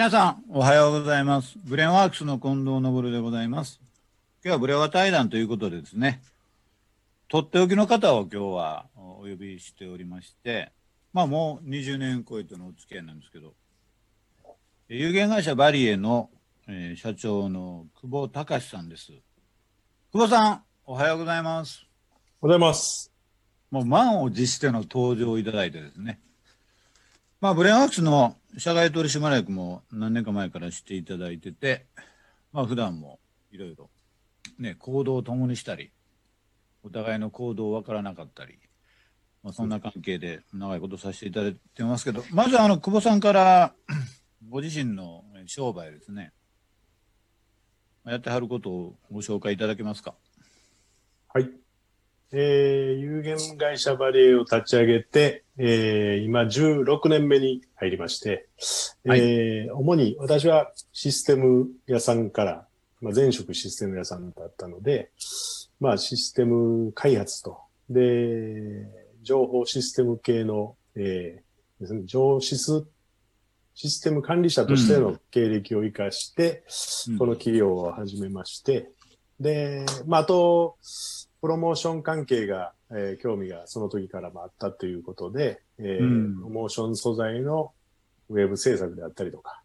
皆さん、おはようございます。ブレンワークスの近藤昇でございます。今日はブレワ対談ということでですね、とっておきの方を今日はお呼びしておりまして、まあもう20年超えてのお付き合いなんですけど、有限会社バリエの、えー社長の久保隆さんです。久保さん、おはようございます。おはようございます。もう満を持しての登場をいただいてですね。まあ、ブレンワークスの社外取締役も何年か前からしていただいてて、まあ、普段もいろいろ、ね、行動を共にしたり、お互いの行動分からなかったり、まあ、そんな関係で長いことさせていただいてますけど、まずあの、久保さんから、ご自身の商売ですね、やってはることをご紹介いただけますか。はい。えー、有限会社バリエを立ち上げて、えー、今16年目に入りまして、はい。えー、主に私はシステム屋さんから、まあ、前職システム屋さんだったので、まあシステム開発と、で、情報システム系の、えー、ですね、上シス、システム管理者としての経歴を生かして、うん。この企業を始めまして、で、まあ、あと、プロモーション関係が、えー興味がその時からもあったということで、えーうんプロモーション素材のウェブ制作であったりとか、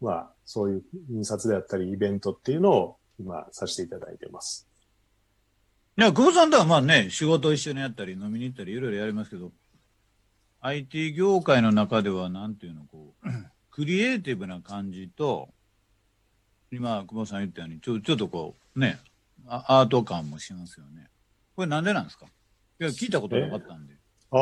まあ、そういう印刷であったり、イベントっていうのを今させていただいてます。いや、久保さんとはまあね、仕事一緒にやったり、飲みに行ったり、いろいろやりますけど、IT 業界の中では、なんていうの、こう、クリエイティブな感じと、今、久保さん言ったように、ちょちょっとこう、ね、あアート感もしますよね。これなんでなんですか？いや、聞いたことなかったんで。ああ、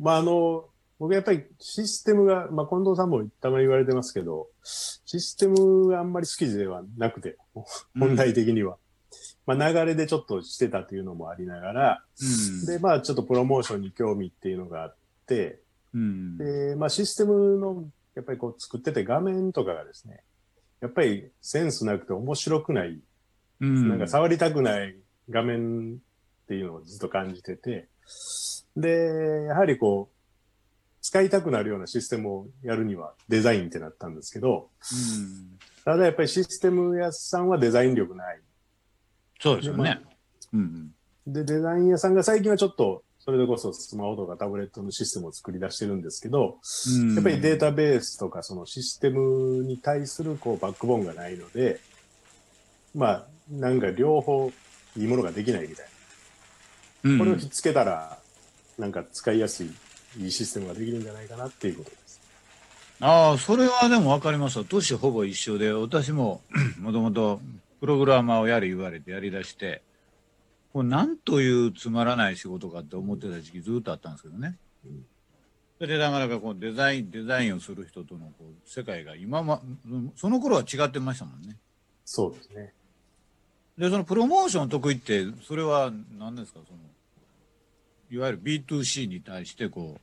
まあ、あの、僕やっぱりシステムが、まあ、近藤さんもたまに言われてますけど、システムがあんまり好きではなくて、本来的には。まあ、流れでちょっとしてたというのもありながら、うん。で、まあ、ちょっとプロモーションに興味っていうのがあって、うん。で、まあ、システムの、やっぱりこう作ってて画面とかがですね、やっぱりセンスなくて面白くない、うん。なんか触りたくない画面っていうのをずっと感じてて、で、やはりこう、使いたくなるようなシステムをやるにはデザインってなったんですけど、うん。ただやっぱりシステム屋さんはデザイン力ない。そうですよねでま。うん。で、デザイン屋さんが最近はちょっと、それでこそスマホとかタブレットのシステムを作り出してるんですけど、うん。やっぱりデータベースとかそのシステムに対するこうバックボーンがないので、まあ、なんか両方いいものができないみたいうんな。これをひっつけたら、なんか使いやすい、いいシステムができるんじゃないかなっていうことです。ああ、それはでも分かりますわ。年ほぼ一緒で、私ももともとプログラマーをやれ言われてやりだして、これなんというつまらない仕事かって思ってた時期ずっとあったんですけどね。うんそれでなかなかこうデザイン、デザインをする人とのこう世界が今ま、うんその頃は違ってましたもんね。そうですね。で、そのプロモーション得意って、それは何ですか？その、いわゆる B2C に対してこ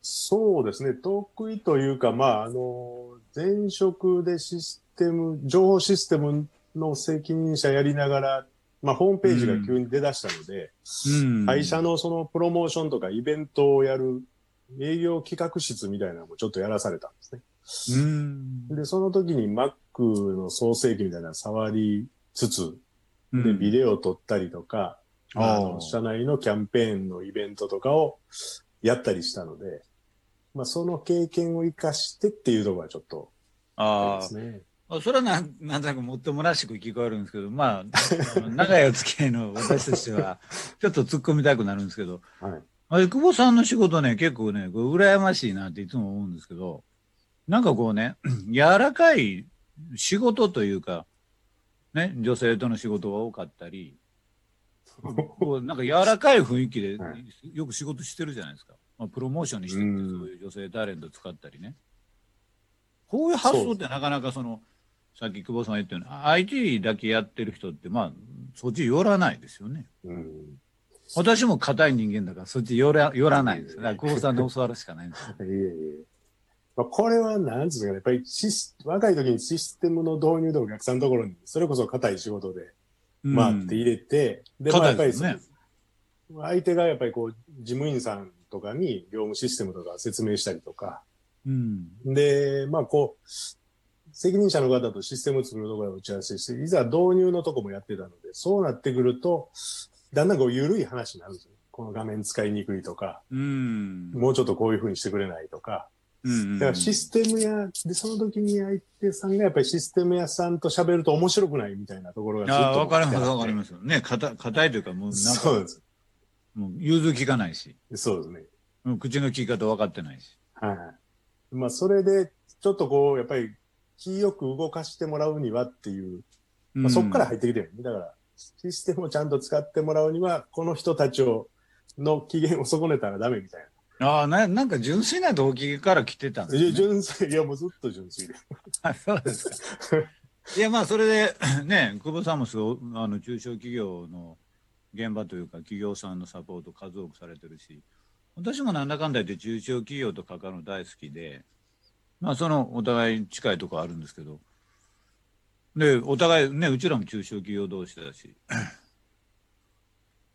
そうですね。得意というか、まあ、あの、前職でシステム、情報システムの責任者やりながら、まあ、ホームページが急に出だしたので、う、うん会社のそのプロモーションとかイベントをやる営業企画室みたいなのもちょっとやらされたんですね。うん。で、その時に Mac の創世記みたいなの触りつつ、うんで、ビデオを撮ったりとか、ああーの社内のキャンペーンのイベントとかをやったりしたので、まあ、その経験を生かしてっていうところはちょっとああね。あそれはなんなんとなくもっともらしく聞こえるんですけど、まあ、長いお付き合いの私としては、ちょっと突っ込みたくなるんですけど、はい。あれ、久保さんの仕事ね、結構ね、こう羨ましいなっていつも思うんですけど、なんかこうね、柔らかい仕事というか、ね、女性との仕事が多かったり、こうなんか柔らかい雰囲気ではいよく仕事してるじゃないですか。まあ、プロモーションにしてもうんそういう女性タレント使ったりね。こういう発想ってなかなかその、さっき久保さんが言ったように、IT だけやってる人って、まあ、そっち寄らないですよね。うん。私も硬い人間だから、そっち寄ら寄らないんですよ。だから久保さんで教わるしかないんですよ。いえいえ。まあ、これは何ですかね、やっぱり若い時にシステムの導入でお客さんのところに、それこそ硬い仕事で回って入れて、で、まあやっぱりね相手がやっぱりこう、事務員さんとかに業務システムとか説明したりとか、うん。で、まあこう、責任者の方とシステムを作るところで打ち合わせして、いざ導入のとこもやってたので、そうなってくると、だんだんこう緩い話になるんですよ。この画面使いにくいとか、うん。もうちょっとこういう風にしてくれないとか。うん。だからシステム屋、で、その時に相手さんがやっぱりシステム屋さんと喋ると面白くないみたいなところがずっと。ああ、わかります、わかりますす。ね、硬硬いというか、もうなんか、そうです。もう融通きかないし、そうですね。もう口の利き方分かってないし。はい。まあ、それで、ちょっとこう、やっぱり、気よく動かしてもらうにはっていう、まあ、そこから入ってきてる、ね。だから、システムをちゃんと使ってもらうには、この人たちを、の機嫌を損ねたらダメみたいああ、な、なんか純粋な動機から来てたんな。ですね。純粋、いや、もうずっと純粋で。あそうですか。いや、まあ、それで、ね、久保さんもすごい、あの、中小企業の現場というか、企業さんのサポート数多くされてるし、私もなんだかんだ言って中小企業と関わるの大好きで、まあ、その、お互い近いところあるんですけど、で、お互いね、うちらも中小企業同士だし、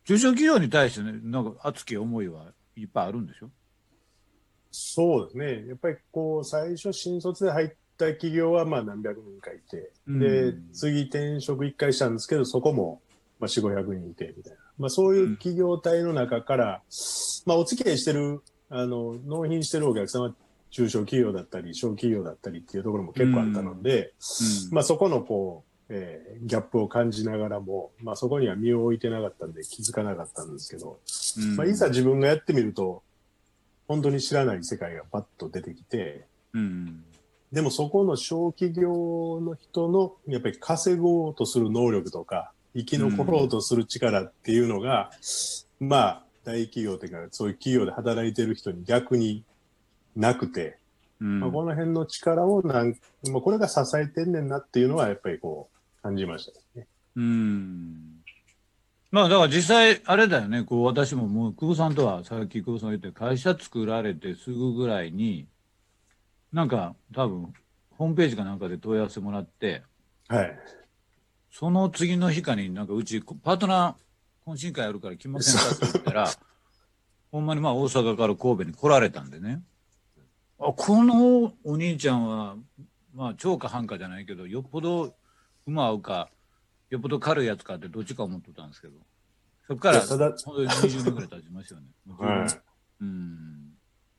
中小企業に対してね、なんか熱き思いはいっぱいあるんでしょ？そうですね。やっぱりこう、最初新卒で入った企業はまあ何百人かいて、でうん、次転職一回したんですけど、そこもまあ4、500人いて、みたいな。まあそういう企業体の中から、まあお付き合いしてる、あの、納品してるお客様は中小企業だったり、小企業だったりっていうところも結構あったので、うんまあそこのこう、えーギャップを感じながらも、まあそこには身を置いてなかったんで気づかなかったんですけど、うん。まあいざ自分がやってみると、本当に知らない世界がパッと出てきて、うん。でもそこの小企業の人のやっぱり稼ごうとする能力とか、生き残ろうとする力っていうのが、まあ大企業というかそういう企業で働いてる人に逆になくて、うん。まあ、この辺の力をなん、まあ、これが支えてんねんなっていうのはやっぱりこう感じましたね。うん。まあだから実際あれだよね、こう私ももう久保さんとはさっき久保さんが言って会社作られてすぐぐらいに、なんか多分ホームページかなんかで問い合わせもらって、はい。その次の日かになんかうちパートナー懇親会あるから来ませんか？って言ったら、ほんまにまあ大阪から神戸に来られたんでね。あ、このお兄ちゃんは、まあ超か半かじゃないけど、よっぽど馬合うか、よっぽど軽いやつかってどっちか思ってたんですけど、そこから本当に20年ぐらい経ちますよね。はい。うん。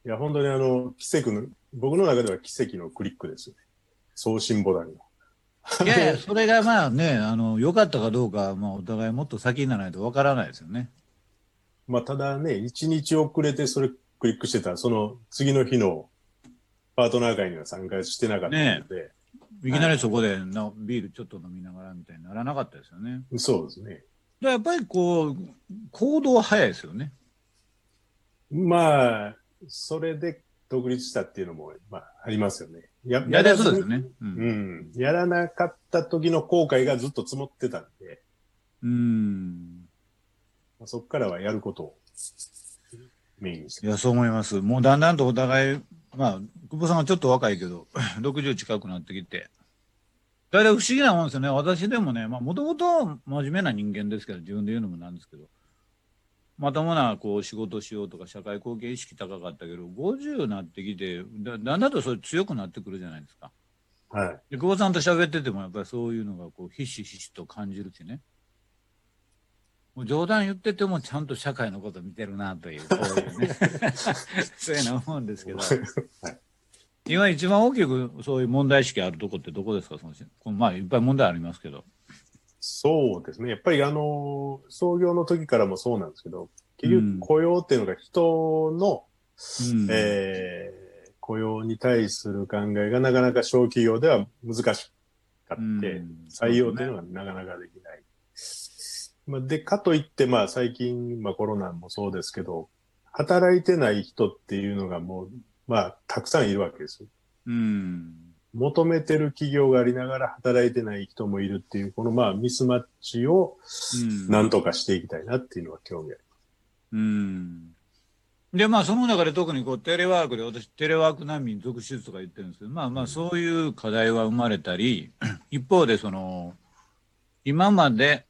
いや、本当にあの、奇跡の、僕の中では奇跡のクリックですよね。送信ボタンが。いやいや、それがまあね、あの、良かったかどうかは、まあお互いもっと先にならないとわからないですよね。まあ、ただね、一日遅れてそれクリックしてたら、その次の日のパートナー会には参加してなかったので、いきなりそこでなビールちょっと飲みながらみたいにならなかったですよね。そうですね。でやっぱりこう、行動は早いですよね。まあ、それで独立したっていうのも、まあ、ありますよね。ややりやすそうですよね。う。うんん。やらなかった時の後悔がずっと積もってたんで、うん。まあそこからはやることをメインにしてい。や、そう思います。もうだんだんとお互い、まあ、久保さんはちょっと若いけど、60近くなってきて。だいたい不思議なもんですよね。私でもね、まあ、もともと真面目な人間ですけど、自分で言うのもなんですけど、まともなこう仕事しようとか社会貢献意識高かったけど、50になってきて、だだんだんとそれ強くなってくるじゃないですか。はい。で、久保さんと喋ってても、やっぱりそういうのがこう、ひしひしと感じるしね。もう冗談言ってても、ちゃんと社会のこと見てるなという、こういうね。そういうの思うんですけど。今一番大きくそういう問題意識あるとこってどこですかそのこのまあ、いっぱい問題ありますけど。そうですね。やっぱりあの、創業の時からもそうなんですけど、結うん局雇用っていうのが人の、うんえー雇用に対する考えがなかなか小企業では難しかって、うん採用っていうのがなかなかできない。まあ、で、かといって、まあ最近、まあコロナもそうですけど、働いてない人っていうのがもう、まあたくさんいるわけですよ。うん。求めてる企業がありながら働いてない人もいるっていう、このまあミスマッチをうんなんとかしていきたいなっていうのは興味ありうん。で、まあ、その中で特にこう、テレワークで、私、テレワーク難民続出とか言ってるんですけど、まあまあ、そういう課題は生まれたり、一方で、その、今まで、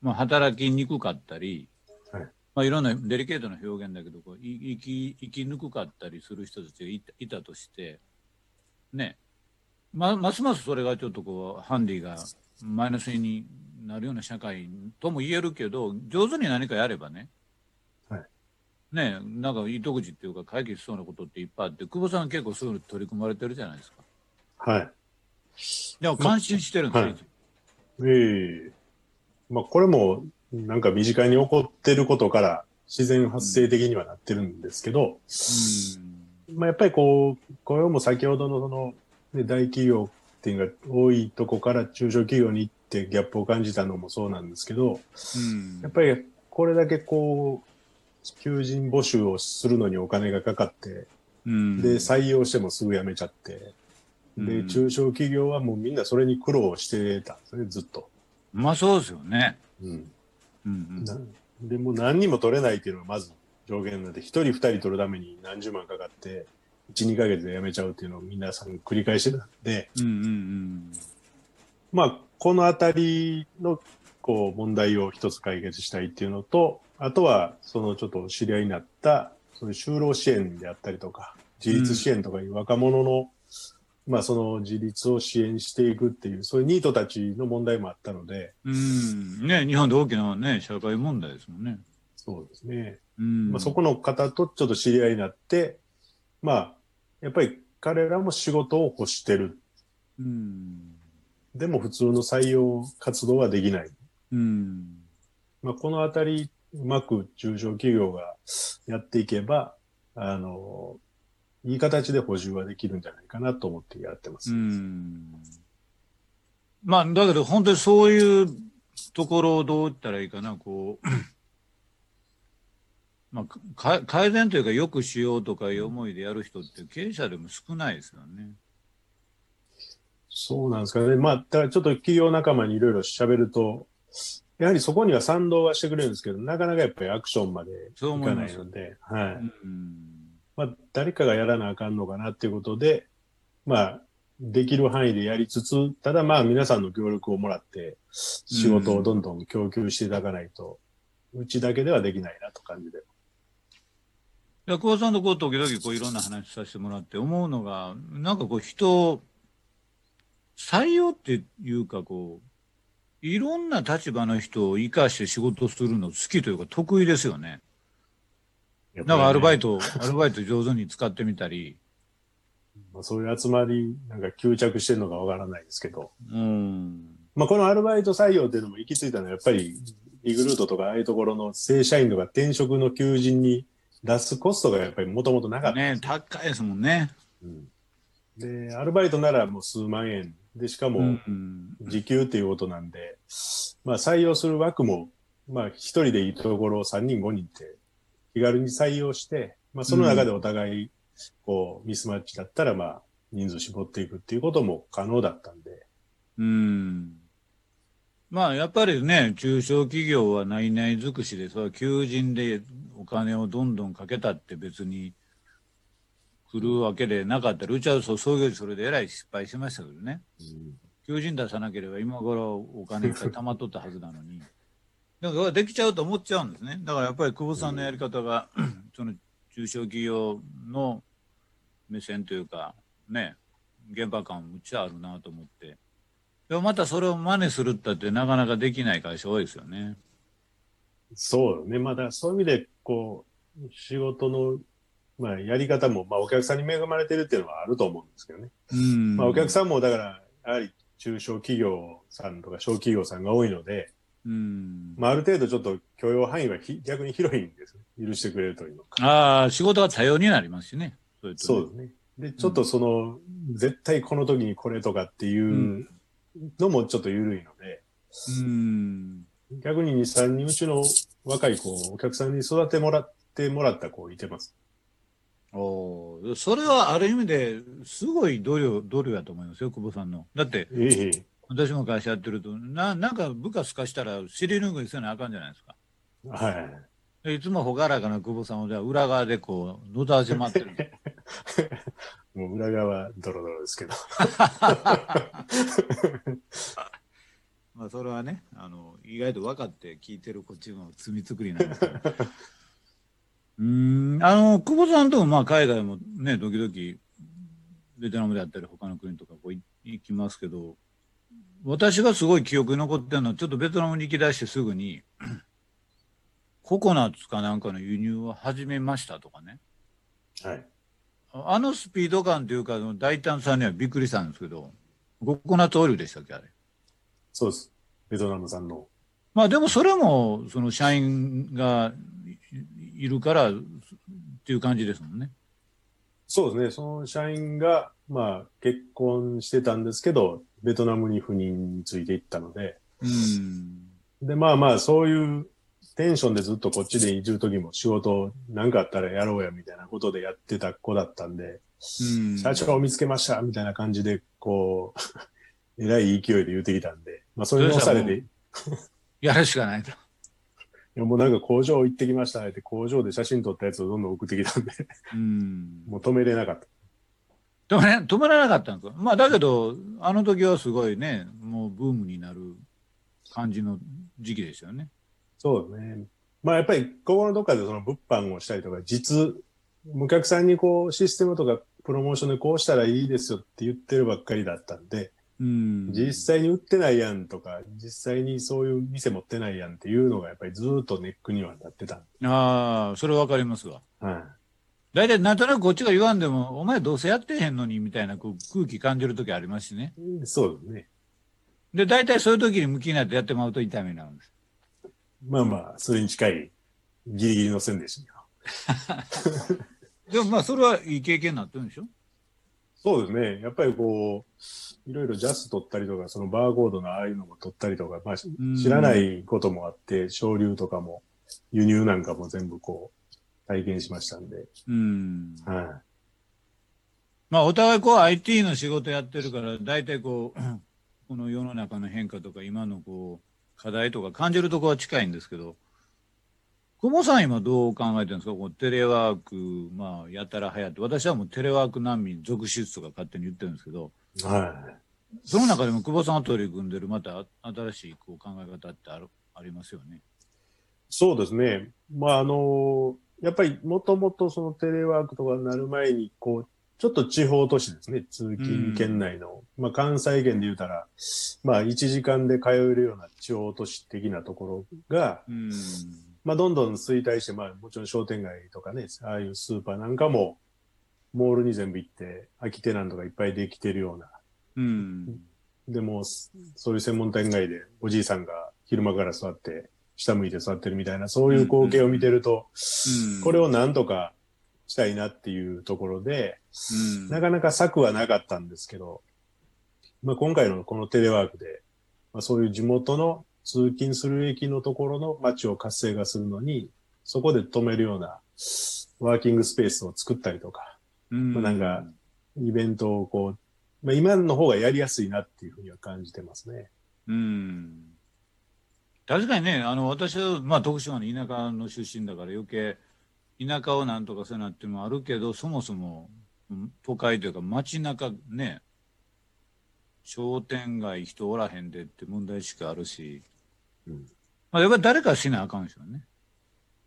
まあ、働きにくかったり、はい。ままあ、いろんなデリケートな表現だけどこうい生き生きにくかったりする人たちがいたいたとしてね。まますますそれがちょっとこうハンディがマイナスになるような社会とも言えるけど上手に何かやればね、はい。ねなんか糸口っていうか解決しそうなことっていっぱいあって久保さん結構そういうの取り組まれてるじゃないですか。はい。でも感心してるんですよ、はい。ええまあ、これも、なんか身近に起こってることから自然発生的にはなってるんですけど、まあ、やっぱりこう、これも先ほどのその、ね、大企業っていうのが多いとこから中小企業に行ってギャップを感じたのもそうなんですけど、うん。やっぱりこれだけこう、求人募集をするのにお金がかかって、うん。で、採用してもすぐ辞めちゃって、で、うん。中小企業はもうみんなそれに苦労してたんですね、ずっと。まあそうですよね。うん。うんなでもう何人も取れないっていうのがまず上限なんで、一人二人取るために何十万かかって、一、二ヶ月で辞めちゃうっていうのを皆さん繰り返してたんで、うんうんうんまあ、このあたりの、こう、問題を一つ解決したいっていうのと、あとは、そのちょっと知り合いになった、そういう就労支援であったりとか、自立支援とかいう若者の、まあ、その自立を支援していくっていう、そういうニートたちの問題もあったので、うんね日本で大きなね社会問題ですもんね。そうですね。うんまあ、そこの方とちょっと知り合いになって、まあ、やっぱり彼らも仕事を欲してる。うんでも普通の採用活動はできない。うんまあ、このあたり、うまく中小企業がやっていけば、あの、いい形で補充はできるんじゃないかなと思ってやってます。うんまあだけど本当にそういうところをどう言ったらいいかなこう。まあ、か改善というか、よくしようとかいう思いでやる人って経営者でも少ないですよね。そうなんですかね。まあ、だからちょっと企業仲間にいろいろ喋ると、やはりそこには賛同はしてくれるんですけど、なかなかやっぱりアクションまでそういかないので、はい。うんまあ、誰かがやらなあかんのかなっていうことで、まあ、できる範囲でやりつつ、ただまあ皆さんの協力をもらって、仕事をどんどん供給していただかないと、うちだけではできないなと感じで。いや久保さんとこう時々こういろんな話させてもらって思うのがなんかこう人を採用っていうかこういろんな立場の人を生かして仕事するの好きというか得意ですよね。なんかアルバイト、ト、アルバイト上手に使ってみたり。まあ、そういう集まり、なんか吸着してるのかわからないですけど、うん。まあこのアルバイト採用っていうのも行き着いたのはやっぱりリグルートとかああいうところの正社員とか転職の求人に出すコストがやっぱりもともとなかったね高いですもんね。うんで、アルバイトならもう数万円で、しかもうん。時給っていうことなんで、まあ採用する枠も、まあ一人でいいところを3人5人って気軽に採用して、まあその中でお互い、こうミスマッチだったらまあ人数絞っていくっていうことも可能だったんで、うん。まあやっぱりね、中小企業は内々尽くしで、それは求人でお金をどんどんかけたって別に来るわけでなかったら、うちはそう創業時それでえらい失敗しましたけどね。求人出さなければ今頃お金いっぱい貯まっとったはずなのに。だからできちゃうと思っちゃうんですね。だからやっぱり久保さんのやり方が、その中小企業の目線というか、ね、現場感むっちゃあるなと思って。でもまたそれを真似するったってなかなかできない会社多いですよね。そうね。まあだそういう意味で、こう、仕事の、まあやり方も、まあお客さんに恵まれてるっていうのはあると思うんですけどね。うん。まあお客さんもだから、やはり中小企業さんとか小企業さんが多いので、うん。まあ、ある程度ちょっと許容範囲はひ逆に広いんですね。許してくれるというのか。ああ、仕事が多様になりますしね。そねそうですね。で、ちょっとその、絶対この時にこれとかっていうのもちょっと緩いので、うん。逆に2、3人うちの若い子、お客さんに育てもらってもらった子いてます。おーそれはある意味ですごい度量、度量やと思いますよ、久保さんの。だって、ええ私も会社やってると、ななんか部下すかしたら尻拭いせなあかんじゃないですか。はい。でいつも朗らかな久保さんをじゃあ裏側でこう、野田始まってる。もう裏側ドロドロですけど。まあそれはね、あの、意外と分かって聞いてるこっちの罪作りなんですけど。うーん、あの、久保さんともまあ海外もね、時々、ベトナムであったり他の国とかこうい行きますけど、私がすごい記憶に残ってるのは、ちょっとベトナムに行き出してすぐに、ココナッツかなんかの輸入を始めましたとかね。はい。あのスピード感というか、大胆さにはびっくりしたんですけど、ココナッツオイルでしたっけ、あれ。そうです。ベトナム産の。まあでもそれも、その社員がいいるからっていう感じですもんね。そうですね。その社員が、まあ、結婚してたんですけど、ベトナムに赴任についていったので、うん。で、まあまあ、そういうテンションでずっとこっちでいる時も仕事なんかあったらやろうやみたいなことでやってた子だったんで、うん、社長を見つけましたみたいな感じで、こう、えらい勢いで言ってきたんで、まあそれに押されて、いやるしかないと。やもうなんか工場行ってきましたって工場で写真撮ったやつをどんどん送ってきたんで、うん。もう止めれなかった。でもね、止められなかったんですか？まあだけど、あの時はすごいね、もうブームになる感じの時期でしたよね。そうね。まあやっぱり、ここのどっかでその物販をしたりとか、実、お客さんにこうシステムとかプロモーションでこうしたらいいですよって言ってるばっかりだったんで、うん。実際に売ってないやんとか、実際にそういう店持ってないやんっていうのがやっぱりずーっとネックにはなってた。ああ、それわかりますわ。はい。大体なんとなくこっちが言わんでも、お前どうせやってへんのにみたいな空気感じる時ありますしね。そうですね。で、大体そういう時に向きになってやってもらうと痛みになるんです。まあまあ、それに近いギリギリの線でしたけど。でもまあそれはいい経験になってるんでしょ？そうですね。やっぱりこう、いろいろジャス取ったりとか、そのバーコードのああいうのも取ったりとか、まあ、知らないこともあって、省流とかも、輸入なんかも全部こう、体験しましたんで。うん。はまあお互いこう IT の仕事やってるから、大体こう、この世の中の変化とか今のこう、課題とか感じるところは近いんですけど、久保さん今どう考えてるんですか？こうテレワーク、まあやたら流行って、私はもうテレワーク難民続出とか勝手に言ってるんですけど、い。はい。その中でも久保さんが取り組んでるまた新しいこう考え方ってあるありますよね？そうですね。まあ、あの、やっぱりもともとそのテレワークとかになる前に、こう、ちょっと地方都市ですね。通勤圏内の。まあ、関西圏で言うたら、まあ、1時間で通えるような地方都市的なところが、うん。まあ、どんどん衰退して、まあ、もちろん商店街とかね、ああいうスーパーなんかも、モールに全部行って、空きテナントがいっぱいできてるような。うん。でも、そういう専門店街でおじいさんが昼間から座って、下向いて座ってるみたいな、そういう光景を見てると、うんこれをなんとかしたいなっていうところで、うんなかなか策はなかったんですけど、まあ、今回のこのテレワークで、まあ、そういう地元の通勤する駅のところの街を活性化するのに、そこで止めるようなワーキングスペースを作ったりとか、うんまあなんかイベントをこう、まあ、今の方がやりやすいなっていうふうには感じてますね。うん。確かにね、あの、私は、まあ、徳島の田舎の出身だから余計、田舎をなんとかせなっていうのもあるけど、そもそも、うん都会というか街中ね、商店街人おらへんでって問題意識あるし、うんまあ、やっぱり誰かしなあかんでしょうね。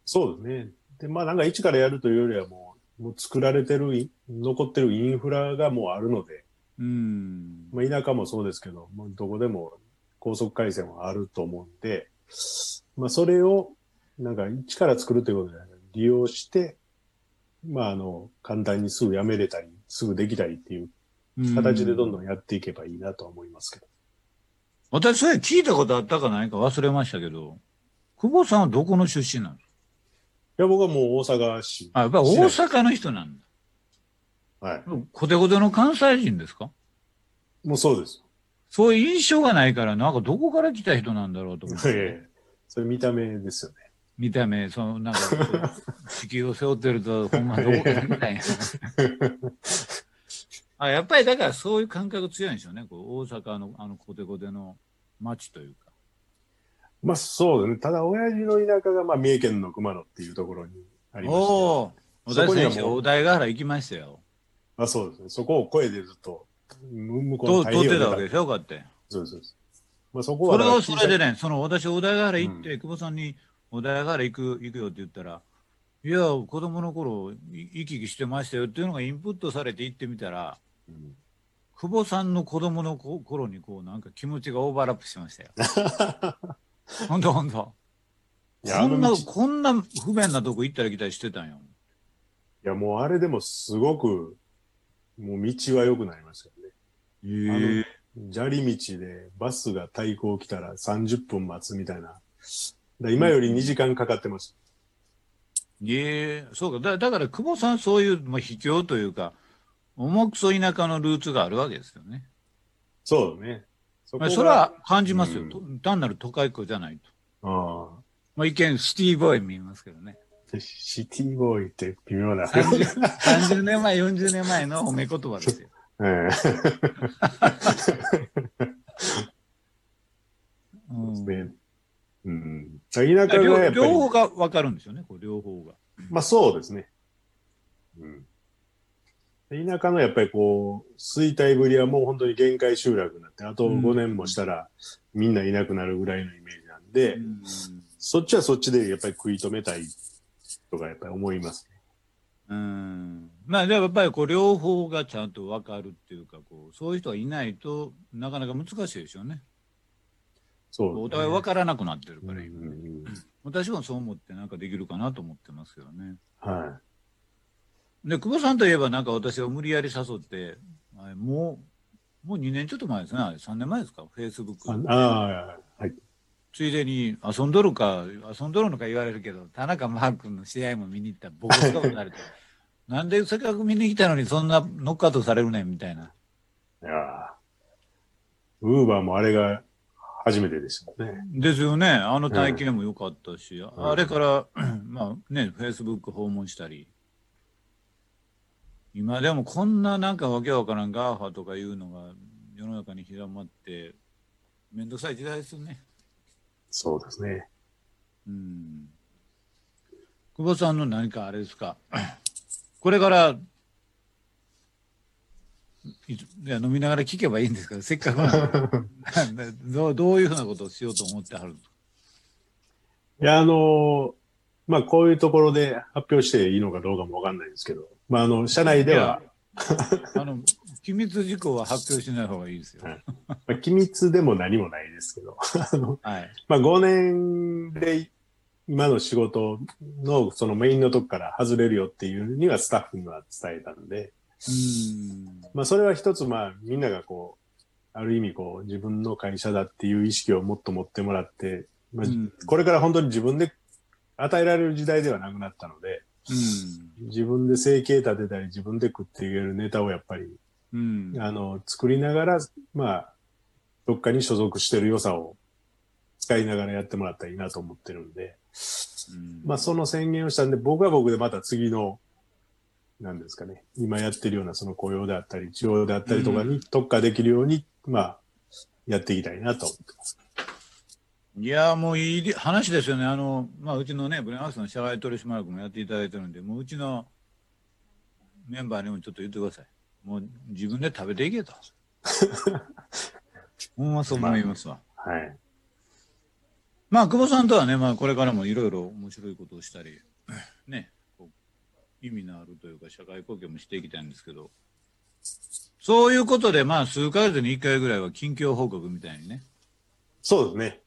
そうですね。で、まあなんか一からやるというよりはもう、もう作られてるい、残ってるインフラがもうあるので、うん。まあ田舎もそうですけど、もうどこでも高速回線はあると思うんで、まあそれをなんか一から作るということで利用して、まああの、簡単にすぐやめれたり、すぐできたりっていう形でどんどん。んやっていけばいいなとは思いますけど。私、それ聞いたことあったかないか忘れましたけど、久保さんはどこの出身なんですかいや、僕はもう大阪市。あ、やっぱり大阪の人なんだ。はい。コテコテの関西人ですか？もうそうです。そういう印象がないから、なんかどこから来た人なんだろうと思って。ええそれ見た目ですよね。見た目、その、なんか、地球を背負ってると、ほんまどこからみたいな。あ、やっぱりだからそういう感覚強いんでしょうね。こう大阪のあのコテコテの街というか。まあそうですね。ただ、親父の田舎が、まあ、三重県の熊野っていうところにありまして。おお、そこにはもう私先生、大台ヶ原行きましたよ。あそうですね。そこを声でずっと、む向こうとの太通ってたわけででしょ、こうやって。そうそうです。まあ、そこはそれはそれでね、その私、小田原行って、久保さんに小田原行く行くよって言ったら、いや、子供の頃い行き来してましたよっていうのがインプットされて行ってみたら、うん久保さんの子供のこ頃にこうなんか気持ちがオーバーラップしましたよ。ほんとほんと。こんな、こんな不便なとこ行ったり来たりしてたんよ。いや、もうあれでもすごく、もう道は良くなりましたえ砂利道でバスが対向来たら30分待つみたいな。今より2時間かかってました。ええそうか。だだから久保さんそういう、まあ、秘境というか、重くそ田舎のルーツがあるわけですよね。そうだね。そまあ、それは感じますよ、うんと単なる都会っ子じゃないと。あまあ、一見シティボーイに見えますけどね。あシティボーイって微妙な。30, 30年前、40年前の褒め言葉ですよ。えうんえねうん。田舎が両方が分かるんですよね、こう両方が。まあそうですね。うん。田舎のやっぱりこう、衰退ぶりはもう本当に限界集落になって、あと5年もしたらみんないなくなるぐらいのイメージなんで、うんそっちはそっちでやっぱり食い止めたいとかやっぱり思いますね。うんまあ、でもやっぱりこう両方がちゃんと分かるっていうかこう、そういう人がいないとなかなか難しいでしょうね。そう、お互い分からなくなってるうんから、今うんうん私もそう思ってなんかできるかなと思ってますけどね。はで、久保さんといえばなんか私を無理やり誘って、もう、もう2年ちょっと前ですね。あれ3年前ですか？フェイスブッい。ク。ああー、はい。ついでに遊んどるか、遊んどるのか言われるけど、田中マー君の試合も見に行ったらボコスカになれて、なんでせっかく見に来たのにそんなノックアウトされるねんみたいな。いやウーバーもあれが初めてでしたね。ですよね。あの体験も良かったし、んあれから、まあね、フェイスブック訪問したり。今でもこんななんかわけわからん GAFA とかいうのが世の中に広まって、めんどくさい時代ですよね。そうですね。うん。久保さんの何かあれですか？これから、いや飲みながら聞けばいいんですけど、せっかくなんで。どうどういうふうなことをしようと思ってはるんですかいや、あのまあ、こういうところで発表していいのかどうかもわかんないんですけど、まあ、あの、社内では、あの、機密事項は発表しない方がいいですよ。はい。まあ、機密でも何もないですけど、はい。まあ、5年で今の仕事のそのメインのとこから外れるよっていうにはスタッフには伝えたんで、うん。まあ、それは一つ、まあ、みんながこう、ある意味こう、自分の会社だっていう意識をもっと持ってもらって、まあうんこれから本当に自分で与えられる時代ではなくなったので、うん。自分で生計立てたり、自分で食っていけるネタをやっぱり、うん。あの、作りながら、まあ、どっかに所属してる良さを使いながらやってもらったらいいなと思ってるんで、うんまあ、その宣言をしたんで、僕は僕でまた次の、なんですかね、今やってるようなその雇用であったり、治療であったりとかうに特化できるように、まあ、やっていきたいなと思ってます。いや、もういい話ですよね。あの、まあ、うちのね、ブレンハウスの社外取締役もやっていただいてるんで、もううちのメンバーにもちょっと言ってください。もう自分で食べていけと。ほんまそう思いますわ。はい。まあ、久保さんとはね、まあ、これからもいろいろ面白いことをしたり、ね、意味のあるというか、社会貢献もしていきたいんですけど、そういうことで、まあ、数ヶ月に1回ぐらいは近況報告みたいにね、そうですね。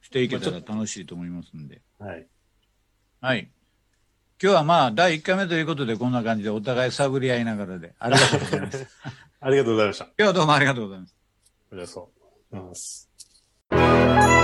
していけたら楽しいと思いますんで。はい。はい。今日はまあ、第1回目ということで、こんな感じでお互い探り合いながらで、ありがとうございます。ありがとうございました。今日はどうもありがとうございます。こちらこそ。ありがとうございます。